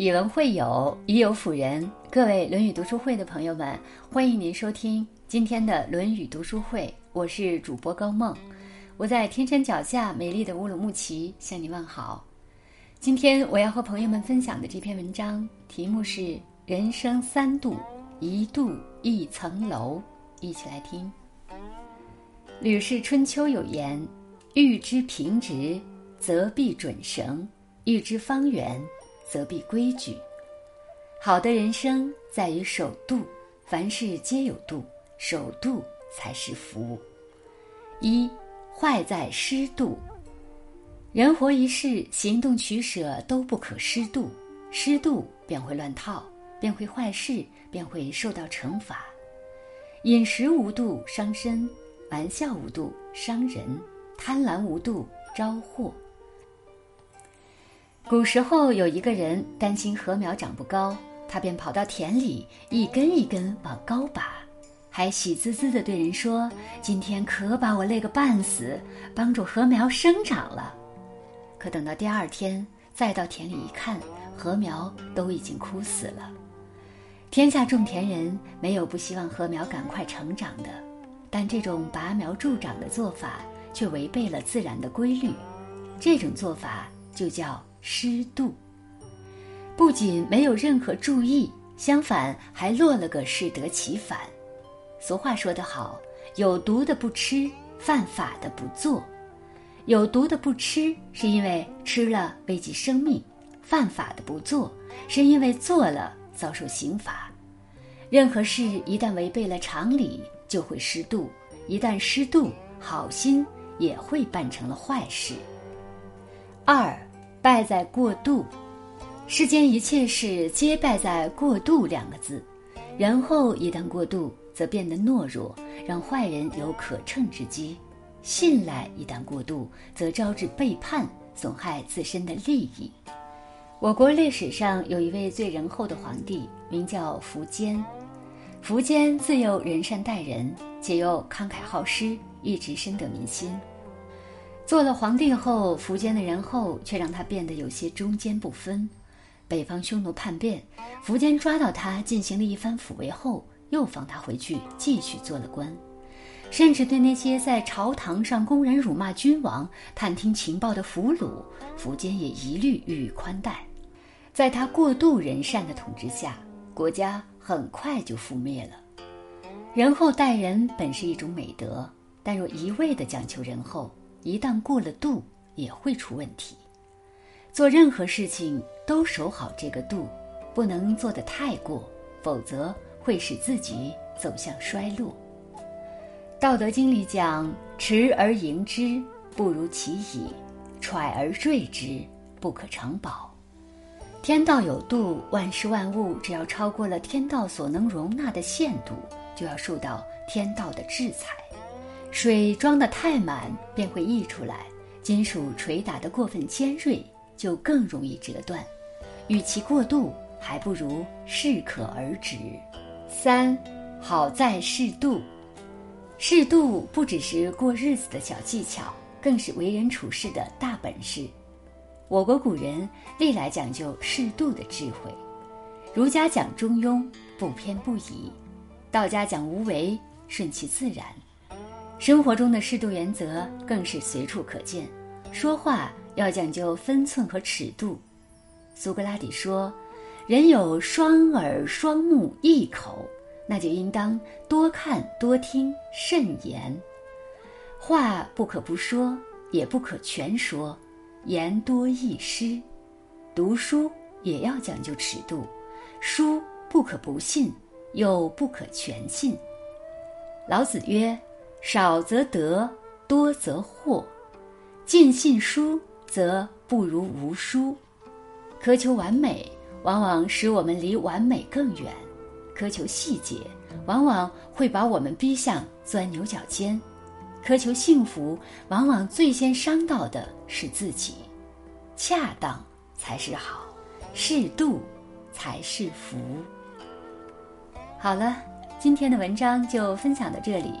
以文会友，以友辅人。各位《论语》读书会的朋友们，欢迎您收听今天的《论语》读书会。我是主播高梦，我在天山脚下美丽的乌鲁木齐向您问好。今天我要和朋友们分享的这篇文章题目是《人生三度，一度一层楼》，一起来听。《吕氏春秋》有言：“欲知平直，则必准绳；欲知方圆。”则必规矩。好的人生在于守度，凡事皆有度，守度才是福。一坏在失度。人活一世，行动取舍都不可失度，失度便会乱套，便会坏事，便会受到惩罚。饮食无度伤身，玩笑无度伤人，贪婪无度招祸。古时候有一个人担心禾苗长不高，他便跑到田里一根一根往高拔，还喜滋滋地对人说：“今天可把我累个半死，帮助禾苗生长了。”可等到第二天再到田里一看，禾苗都已经枯死了。天下种田人没有不希望禾苗赶快成长的，但这种拔苗助长的做法却违背了自然的规律，这种做法就叫。失度，不仅没有任何注意，相反还落了个适得其反。俗话说得好：“有毒的不吃，犯法的不做。”有毒的不吃，是因为吃了危及生命；犯法的不做，是因为做了遭受刑罚。任何事一旦违背了常理，就会失度；一旦失度，好心也会办成了坏事。二。败在过度，世间一切事皆败在“过度”两个字。然后一旦过度，则变得懦弱，让坏人有可乘之机；信赖一旦过度，则招致背叛，损害自身的利益。我国历史上有一位最仁厚的皇帝，名叫苻坚。苻坚自幼仁善待人，且又慷慨好施，一直深得民心。做了皇帝后，苻坚的仁厚却让他变得有些中间不分。北方匈奴叛变，苻坚抓到他进行了一番抚慰后，又放他回去继续做了官，甚至对那些在朝堂上公然辱骂君王、探听情报的俘虏，苻坚也一律予以宽待。在他过度仁善的统治下，国家很快就覆灭了。仁厚待人本是一种美德，但若一味地讲求仁厚，一旦过了度，也会出问题。做任何事情都守好这个度，不能做得太过，否则会使自己走向衰落。《道德经》里讲：“持而盈之，不如其已；揣而坠之，不可长保。”天道有度，万事万物只要超过了天道所能容纳的限度，就要受到天道的制裁。水装得太满，便会溢出来；金属捶打得过分尖锐，就更容易折断。与其过度，还不如适可而止。三，好在适度。适度不只是过日子的小技巧，更是为人处事的大本事。我国古人历来讲究适度的智慧，儒家讲中庸，不偏不倚；道家讲无为，顺其自然。生活中的适度原则更是随处可见，说话要讲究分寸和尺度。苏格拉底说：“人有双耳、双目、一口，那就应当多看、多听、慎言。话不可不说，也不可全说，言多易失。读书也要讲究尺度，书不可不信，又不可全信。”老子曰。少则得，多则惑。尽信书，则不如无书。苛求完美，往往使我们离完美更远；苛求细节，往往会把我们逼向钻牛角尖；苛求幸福，往往最先伤到的是自己。恰当才是好，适度才是福。好了，今天的文章就分享到这里。